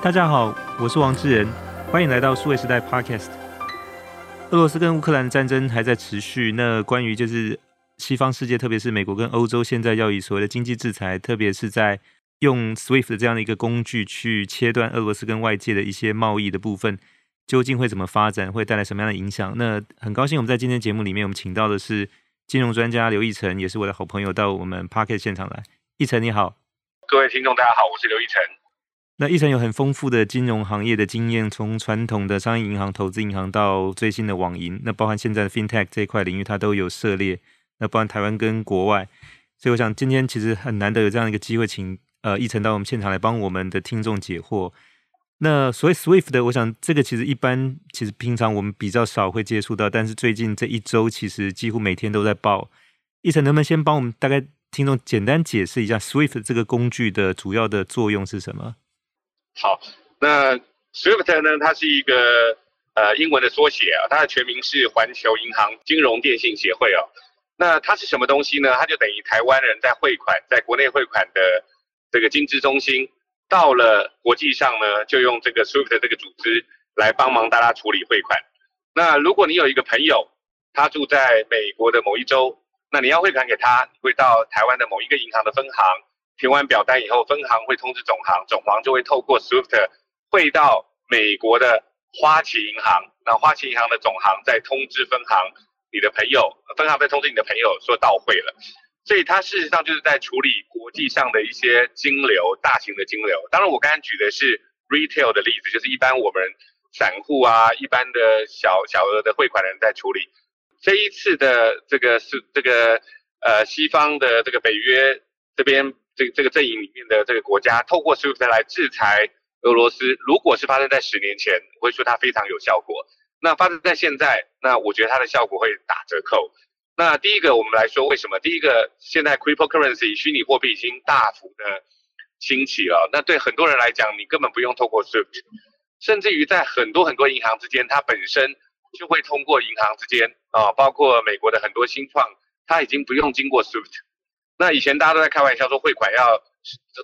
大家好，我是王志仁，欢迎来到数位时代 Podcast。俄罗斯跟乌克兰战争还在持续，那关于就是西方世界，特别是美国跟欧洲，现在要以所谓的经济制裁，特别是在用 SWIFT 这样的一个工具去切断俄罗斯跟外界的一些贸易的部分，究竟会怎么发展，会带来什么样的影响？那很高兴我们在今天节目里面，我们请到的是金融专家刘义成，也是我的好朋友，到我们 Podcast 现场来。义成你好，各位听众大家好，我是刘义成。那义成有很丰富的金融行业的经验，从传统的商业银行、投资银行到最新的网银，那包含现在的 FinTech 这一块领域，它都有涉猎。那包含台湾跟国外，所以我想今天其实很难得有这样一个机会，请呃义成到我们现场来帮我们的听众解惑。那所谓 SWIFT 的，我想这个其实一般其实平常我们比较少会接触到，但是最近这一周其实几乎每天都在报。义成能不能先帮我们大概听众简单解释一下 SWIFT 这个工具的主要的作用是什么？好，那 SWIFT 呢？它是一个呃英文的缩写啊，它的全名是环球银行金融电信协会哦。那它是什么东西呢？它就等于台湾人在汇款，在国内汇款的这个金资中心，到了国际上呢，就用这个 SWIFT 这个组织来帮忙大家处理汇款。那如果你有一个朋友，他住在美国的某一州，那你要汇款给他，会到台湾的某一个银行的分行。填完表单以后，分行会通知总行，总行就会透过 SWIFT 汇到美国的花旗银行，那花旗银行的总行再通知分行，你的朋友，分行再通知你的朋友说到汇了，所以它事实上就是在处理国际上的一些金流，大型的金流。当然，我刚才举的是 retail 的例子，就是一般我们散户啊，一般的小小额的汇款人在处理。这一次的这个是这个呃西方的这个北约这边。这个这个阵营里面的这个国家透过 SWIFT 来制裁俄罗斯，如果是发生在十年前，我会说它非常有效果。那发生在现在，那我觉得它的效果会打折扣。那第一个，我们来说为什么？第一个，现在 cryptocurrency 虚拟货币已经大幅的兴起了。那对很多人来讲，你根本不用透过 SWIFT，甚至于在很多很多银行之间，它本身就会通过银行之间啊，包括美国的很多新创，它已经不用经过 SWIFT。那以前大家都在开玩笑说汇款要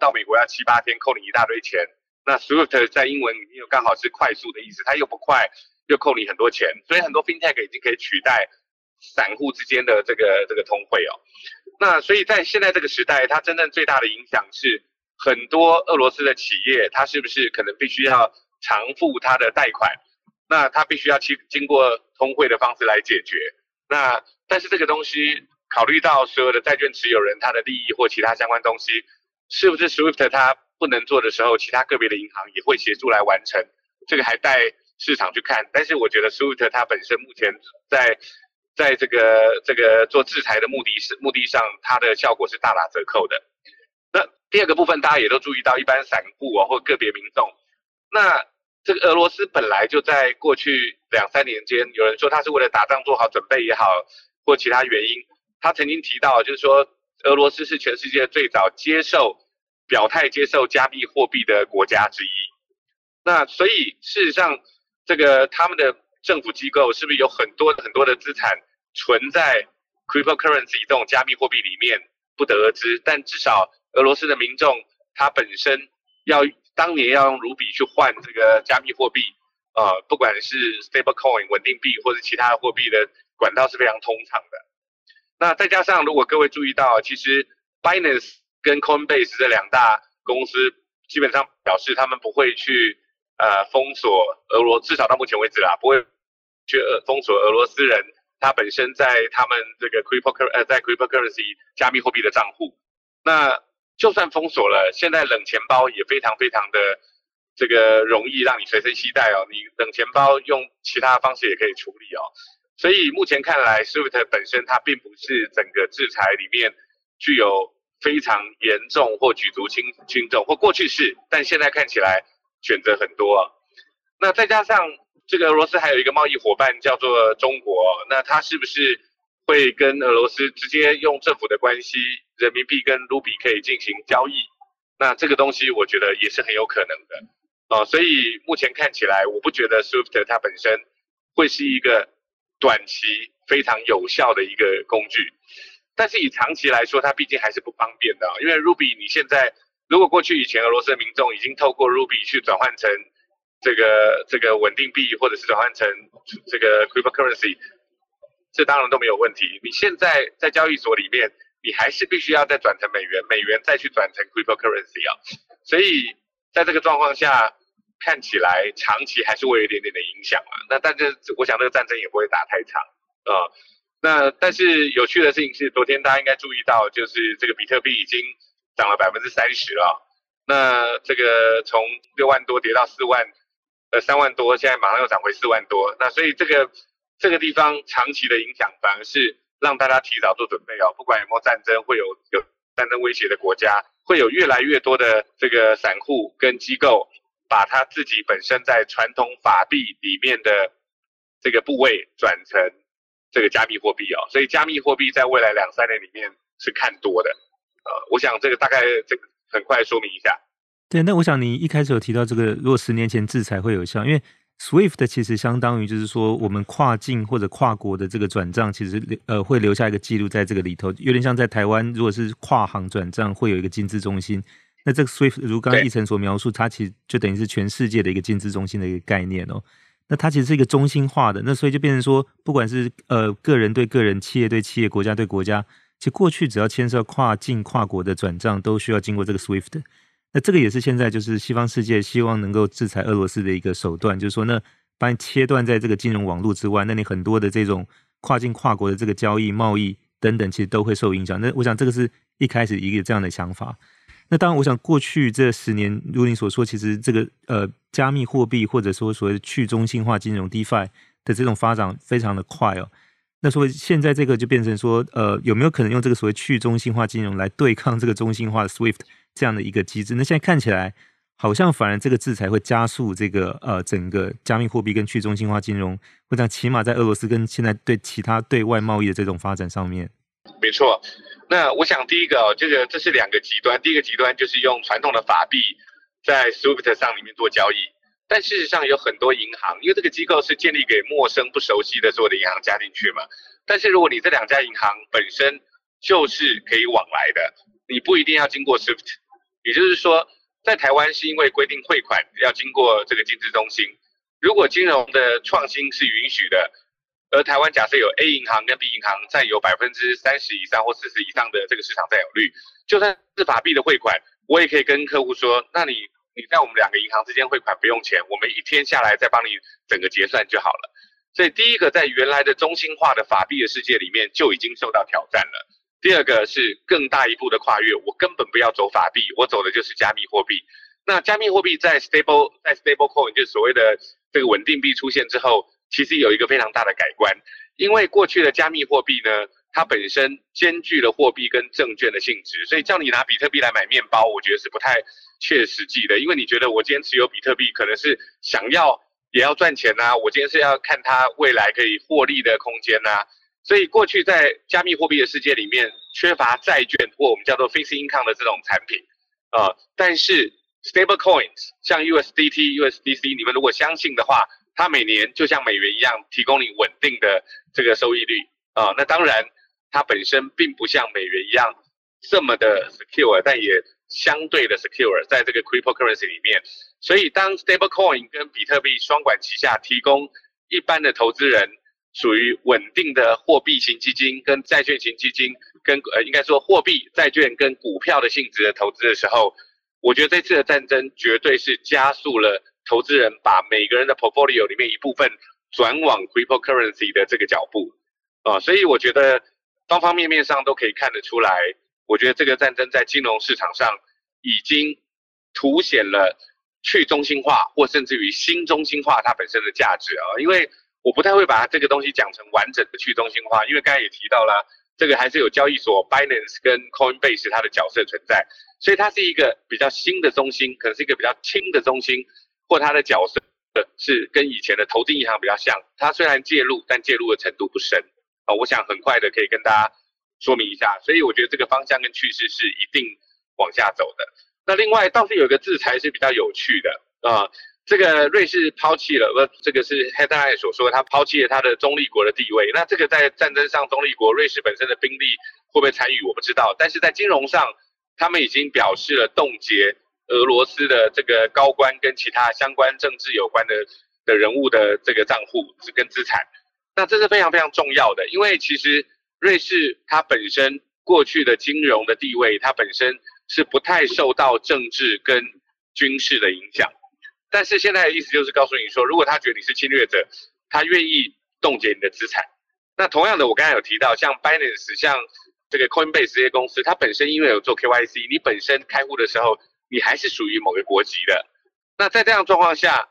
到美国要七八天，扣你一大堆钱。那 SWIFT 在英文里面又刚好是快速的意思，它又不快，又扣你很多钱，所以很多 FinTech 已经可以取代散户之间的这个这个通汇哦。那所以在现在这个时代，它真正最大的影响是很多俄罗斯的企业，它是不是可能必须要偿付它的贷款？那它必须要去经过通汇的方式来解决。那但是这个东西。考虑到所有的债券持有人他的利益或其他相关东西，是不是 SWIFT 它不能做的时候，其他个别的银行也会协助来完成？这个还待市场去看。但是我觉得 SWIFT 它本身目前在在这个这个做制裁的目的是目的上，它的效果是大打折扣的。那第二个部分大家也都注意到，一般散户啊或个别民众，那这个俄罗斯本来就在过去两三年间，有人说他是为了打仗做好准备也好，或其他原因。他曾经提到，就是说，俄罗斯是全世界最早接受表态接受加密货币的国家之一。那所以事实上，这个他们的政府机构是不是有很多很多的资产存在 cryptocurrency 这种加密货币里面，不得而知。但至少俄罗斯的民众他本身要当年要用卢比去换这个加密货币，呃，不管是 stable coin 稳定币或者其他的货币的管道是非常通畅的。那再加上，如果各位注意到，其实 Binance 跟 Coinbase 这两大公司基本上表示他们不会去呃封锁俄罗，至少到目前为止啦，不会去呃封锁俄罗斯人他本身在他们这个 crypto 呃在 cryptocurrency 加密货币的账户。那就算封锁了，现在冷钱包也非常非常的这个容易让你随身携带哦，你冷钱包用其他方式也可以处理哦。所以目前看来，SWIFT 本身它并不是整个制裁里面具有非常严重或举足轻轻重，或过去式，但现在看起来选择很多。那再加上这个俄罗斯还有一个贸易伙伴叫做中国，那它是不是会跟俄罗斯直接用政府的关系，人民币跟卢比可以进行交易？那这个东西我觉得也是很有可能的啊。所以目前看起来，我不觉得 SWIFT 它本身会是一个。短期非常有效的一个工具，但是以长期来说，它毕竟还是不方便的。因为 Ruby 你现在如果过去以前俄罗斯的民众已经透过 Ruby 去转换成这个这个稳定币，或者是转换成这个 cryptocurrency，这当然都没有问题。你现在在交易所里面，你还是必须要再转成美元，美元再去转成 cryptocurrency 啊。所以在这个状况下，看起来长期还是会有一点点的影响啊。那但是我想这个战争也不会打太长啊。那但是有趣的事情是，昨天大家应该注意到，就是这个比特币已经涨了百分之三十了。那这个从六万多跌到四万，呃三万多，现在马上又涨回四万多。那所以这个这个地方长期的影响，反而是让大家提早做准备哦。不管有没有战争，会有有战争威胁的国家，会有越来越多的这个散户跟机构，把他自己本身在传统法币里面的这个部位转成。这个加密货币哦，所以加密货币在未来两三年里面是看多的，呃，我想这个大概这个很快说明一下。对，那我想你一开始有提到这个，如果十年前制裁会有效，因为 SWIFT 其实相当于就是说我们跨境或者跨国的这个转账，其实呃会留下一个记录在这个里头，有点像在台湾如果是跨行转账会有一个金资中心，那这个 SWIFT 如刚刚奕成所描述，它其实就等于是全世界的一个金资中心的一个概念哦。那它其实是一个中心化的，那所以就变成说，不管是呃个人对个人、企业对企业、国家对国家，其实过去只要牵涉跨境跨国的转账，都需要经过这个 SWIFT。那这个也是现在就是西方世界希望能够制裁俄罗斯的一个手段，就是说，那把你切断在这个金融网络之外，那你很多的这种跨境跨国的这个交易、贸易等等，其实都会受影响。那我想这个是一开始一个这样的想法。那当然，我想过去这十年，如你所说，其实这个呃，加密货币或者说所谓去中心化金融 DeFi 的这种发展非常的快哦。那所以现在这个就变成说，呃，有没有可能用这个所谓去中心化金融来对抗这个中心化的 SWIFT 这样的一个机制？那现在看起来好像反而这个制裁会加速这个呃整个加密货币跟去中心化金融，或者起码在俄罗斯跟现在对其他对外贸易的这种发展上面。没错。那我想第一个哦，这个这是两个极端。第一个极端就是用传统的法币在 SWIFT 上里面做交易，但事实上有很多银行，因为这个机构是建立给陌生不熟悉的所有的银行加进去嘛。但是如果你这两家银行本身就是可以往来的，你不一定要经过 SWIFT。也就是说，在台湾是因为规定汇款要经过这个金资中心，如果金融的创新是允许的。而台湾假设有 A 银行跟 B 银行占有百分之三十以上或四十以上的这个市场占有率，就算是法币的汇款，我也可以跟客户说，那你你在我们两个银行之间汇款不用钱，我们一天下来再帮你整个结算就好了。所以第一个在原来的中心化的法币的世界里面就已经受到挑战了。第二个是更大一步的跨越，我根本不要走法币，我走的就是加密货币。那加密货币在 stable 在 stable coin 就是所谓的这个稳定币出现之后。其实有一个非常大的改观，因为过去的加密货币呢，它本身兼具了货币跟证券的性质，所以叫你拿比特币来买面包，我觉得是不太切实际的。因为你觉得我今天持有比特币，可能是想要也要赚钱呐，我今天是要看它未来可以获利的空间呐。所以过去在加密货币的世界里面，缺乏债券或我们叫做 f i x e income 的这种产品、呃，但是 stable coins 像 USDT、USDC，你们如果相信的话。它每年就像美元一样提供你稳定的这个收益率啊、那当然它本身并不像美元一样这么的 secure，但也相对的 secure 在这个 cryptocurrency 里面。所以当 stablecoin 跟比特币双管齐下，提供一般的投资人属于稳定的货币型基金跟债券型基金跟呃应该说货币债券跟股票的性质的投资的时候，我觉得这次的战争绝对是加速了。投资人把每个人的 portfolio 里面一部分转往 cryptocurrency 的这个脚步。啊，所以我觉得方方面面上都可以看得出来，我觉得这个战争在金融市场上已经凸显了去中心化或甚至于新中心化它本身的价值啊，因为我不太会把它这个东西讲成完整的去中心化，因为刚才也提到了这个还是有交易所 Binance 跟 Coinbase 它的角色存在，所以它是一个比较新的中心，可能是一个比较轻的中心。或他的角色是跟以前的投资银行比较像，他虽然介入，但介入的程度不深啊。我想很快的可以跟大家说明一下，所以我觉得这个方向跟趋势是一定往下走的。那另外倒是有个制裁是比较有趣的啊，这个瑞士抛弃了，不，这个是 headline 所说，他抛弃了他的中立国的地位。那这个在战争上中立国瑞士本身的兵力会不会参与，我不知道，但是在金融上。他们已经表示了冻结俄罗斯的这个高官跟其他相关政治有关的的人物的这个账户跟资产。那这是非常非常重要的，因为其实瑞士它本身过去的金融的地位，它本身是不太受到政治跟军事的影响。但是现在的意思就是告诉你说，如果他觉得你是侵略者，他愿意冻结你的资产。那同样的，我刚才有提到，像 Binance、像这个 Coinbase 这些公司，它本身因为有做 KYC，你本身开户的时候，你还是属于某个国籍的。那在这样状况下，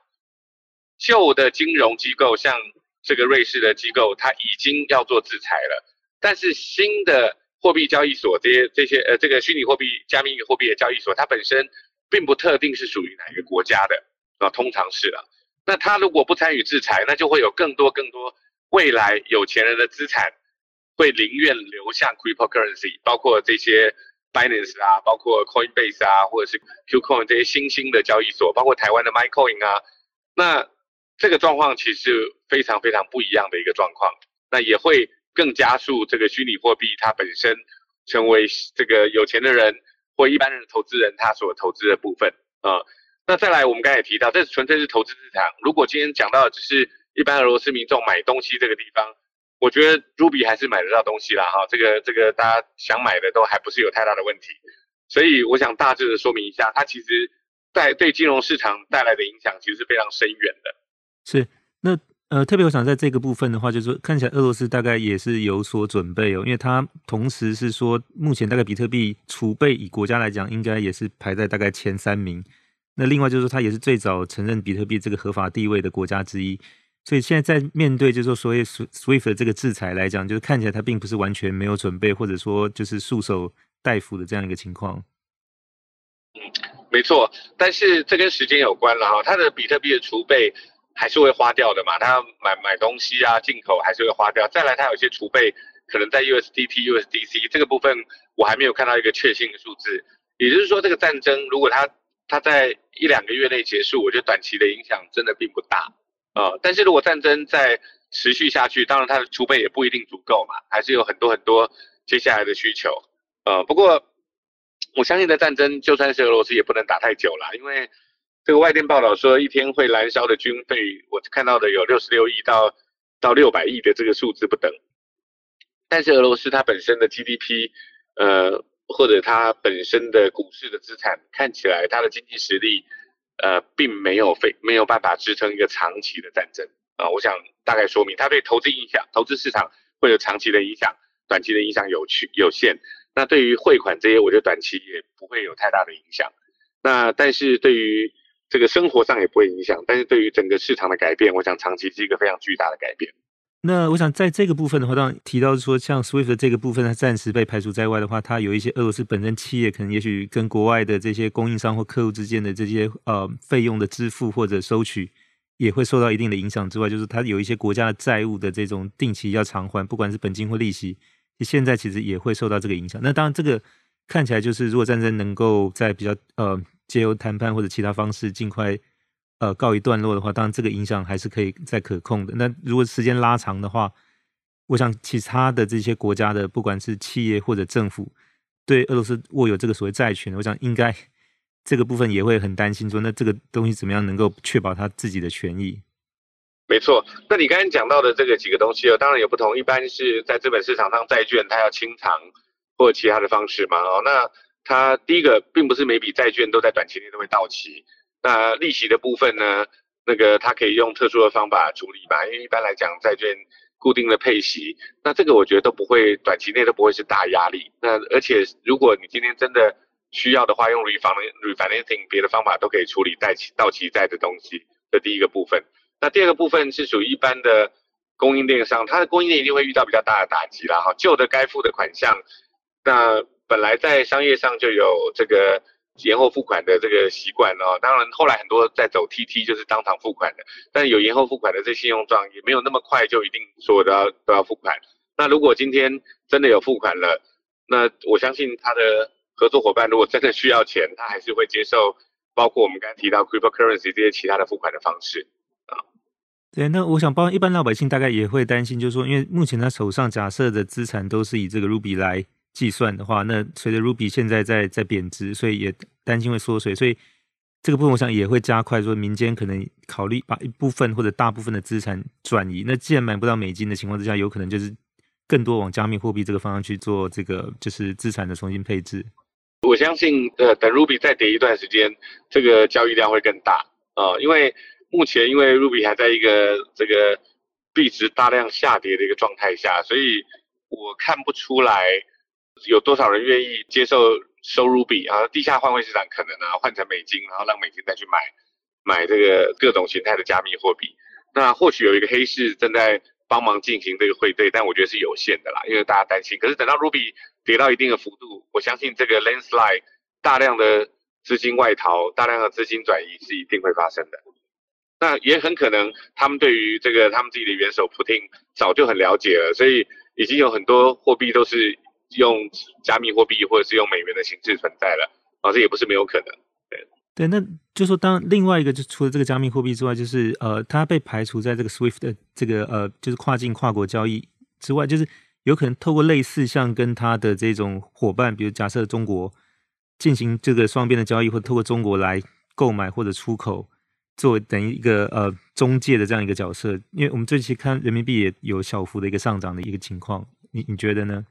旧的金融机构像这个瑞士的机构，它已经要做制裁了。但是新的货币交易所这些这些呃这个虚拟货币、加密货币的交易所，它本身并不特定是属于哪一个国家的啊，通常是了。那它如果不参与制裁，那就会有更多更多未来有钱人的资产会宁愿流向 cryptocurrency，包括这些 Binance 啊，包括 Coinbase 啊，或者是 Qcoin 这些新兴的交易所，包括台湾的 MyCoin 啊，那。这个状况其实非常非常不一样的一个状况，那也会更加速这个虚拟货币它本身成为这个有钱的人或一般人的投资人他所投资的部分啊。那再来，我们刚才也提到，这纯粹是投资市场。如果今天讲到的只是一般俄罗斯民众买东西这个地方，我觉得 Ruby 还是买得到东西啦哈。这个这个大家想买的都还不是有太大的问题。所以我想大致的说明一下，它其实在对金融市场带来的影响其实是非常深远的。是，那呃，特别我想在这个部分的话，就是说看起来俄罗斯大概也是有所准备哦，因为它同时是说，目前大概比特币储备以国家来讲，应该也是排在大概前三名。那另外就是说，它也是最早承认比特币这个合法地位的国家之一。所以现在在面对就是说所谓 SWIFT 的这个制裁来讲，就是看起来它并不是完全没有准备，或者说就是束手待俘的这样一个情况。嗯，没错，但是这跟时间有关了哈，它的比特币的储备。还是会花掉的嘛，他买买东西啊，进口还是会花掉。再来，他有些储备可能在 USDT、USDC 这个部分，我还没有看到一个确信的数字。也就是说，这个战争如果它它在一两个月内结束，我觉得短期的影响真的并不大、呃。但是如果战争再持续下去，当然它的储备也不一定足够嘛，还是有很多很多接下来的需求。呃，不过我相信的战争就算是俄罗斯也不能打太久了，因为。这个外电报道说，一天会燃烧的军费，我看到的有六十六亿到到六百亿的这个数字不等。但是俄罗斯它本身的 GDP，呃，或者它本身的股市的资产，看起来它的经济实力，呃，并没有非没有办法支撑一个长期的战争啊。我想大概说明，它对投资影响，投资市场会有长期的影响，短期的影响有去有限。那对于汇款这些，我觉得短期也不会有太大的影响。那但是对于这个生活上也不会影响，但是对于整个市场的改变，我想长期是一个非常巨大的改变。那我想在这个部分的话，当然提到说，像 SWIFT 这个部分，它暂时被排除在外的话，它有一些俄罗斯本身企业可能也许跟国外的这些供应商或客户之间的这些呃费用的支付或者收取，也会受到一定的影响之外，就是它有一些国家的债务的这种定期要偿还，不管是本金或利息，现在其实也会受到这个影响。那当然，这个看起来就是如果战争能够在比较呃。借由谈判或者其他方式尽快呃告一段落的话，当然这个影响还是可以再可控的。那如果时间拉长的话，我想其他的这些国家的不管是企业或者政府对俄罗斯握有这个所谓债权，我想应该这个部分也会很担心说，那这个东西怎么样能够确保他自己的权益？没错，那你刚刚讲到的这个几个东西哦，当然有不同，一般是在资本市场上债券它要清偿或其他的方式嘛哦那。它第一个并不是每笔债券都在短期内都会到期，那利息的部分呢，那个它可以用特殊的方法处理吧，因为一般来讲债券固定的配息，那这个我觉得都不会短期内都不会是大压力。那而且如果你今天真的需要的话，用 refinancing 别的方法都可以处理到期到期债的东西。这第一个部分，那第二个部分是属于一般的供应链上，它的供应链一定会遇到比较大的打击啦哈，旧的该付的款项，那。本来在商业上就有这个延后付款的这个习惯哦，当然后来很多在走 TT 就是当场付款的，但有延后付款的这信用状也没有那么快就一定所有都要都要付款。那如果今天真的有付款了，那我相信他的合作伙伴如果真的需要钱，他还是会接受包括我们刚才提到 cryptocurrency 这些其他的付款的方式啊。对，那我想包一般老百姓大概也会担心，就是说，因为目前他手上假设的资产都是以这个 Ruby 来。计算的话，那随着 Ruby 现在在在贬值，所以也担心会缩水，所以这个部分我想也会加快说民间可能考虑把一部分或者大部分的资产转移。那既然买不到美金的情况之下，有可能就是更多往加密货币这个方向去做这个就是资产的重新配置。我相信，呃，等 Ruby 再跌一段时间，这个交易量会更大啊，因为目前因为 Ruby 还在一个这个币值大量下跌的一个状态下，所以我看不出来有多少人愿意接受收 Ruby 啊，地下换汇市场可能啊换成美金，然后让美金再去买买这个各种形态的加密货币。那或许有一个黑市正在帮忙进行这个汇兑，但我觉得是有限的啦，因为大家担心。可是等到 Ruby 跌到一定的幅度，我相信这个 landslide 大量的资金外逃、大量的资金转移是一定会发生的。那也很可能他们对于这个他们自己的元首普丁早就很了解了，所以已经有很多货币都是用加密货币或者是用美元的形式存在了啊，这也不是没有可能。对对，那就说当另外一个就除了这个加密货币之外，就是呃，它被排除在这个 SWIFT 的这个呃，就是跨境跨国交易之外，就是。有可能透过类似像跟他的这种伙伴，比如假设中国进行这个双边的交易，或透过中国来购买或者出口，作为等于一个呃中介的这样一个角色。因为我们最近看人民币也有小幅的一个上涨的一个情况，你你觉得呢？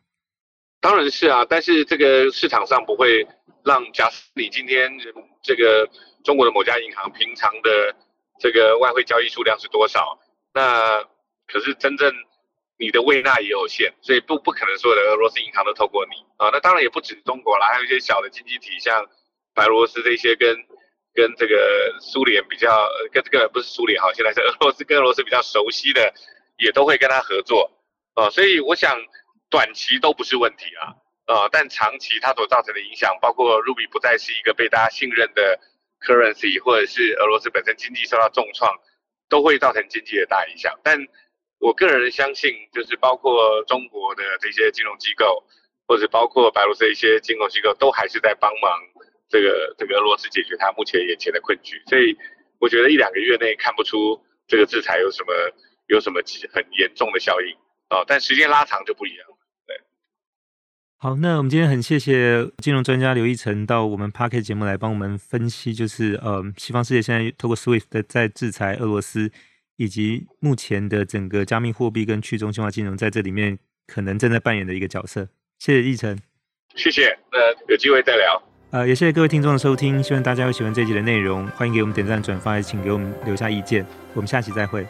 当然是啊，但是这个市场上不会让，假设你今天这个中国的某家银行平常的这个外汇交易数量是多少，那可是真正。你的胃纳也有限，所以不不可能所有的俄罗斯银行都透过你啊。那当然也不止中国啦，还有一些小的经济体，像白罗斯这些跟跟这个苏联比较，跟这个不是苏联哈，现在是俄罗斯跟俄罗斯比较熟悉的，也都会跟他合作啊。所以我想短期都不是问题啊呃，但长期它所造成的影响，包括 Ruby 不再是一个被大家信任的 currency，或者是俄罗斯本身经济受到重创，都会造成经济的大影响，但。我个人相信，就是包括中国的这些金融机构，或者包括白罗斯一些金融机构，都还是在帮忙这个这个俄罗斯解决它目前眼前的困局。所以我觉得一两个月内看不出这个制裁有什么有什么很严重的效应啊，但时间拉长就不一样。对，好，那我们今天很谢谢金融专家刘义成到我们 Podcast 节目来帮我们分析，就是呃，西方世界现在透过 SWIFT 在制裁俄罗斯。以及目前的整个加密货币跟去中心化金融在这里面可能正在扮演的一个角色。谢谢义成，谢谢，那有机会再聊。呃，也谢谢各位听众的收听，希望大家会喜欢这一集的内容，欢迎给我们点赞转发，也请给我们留下意见。我们下期再会。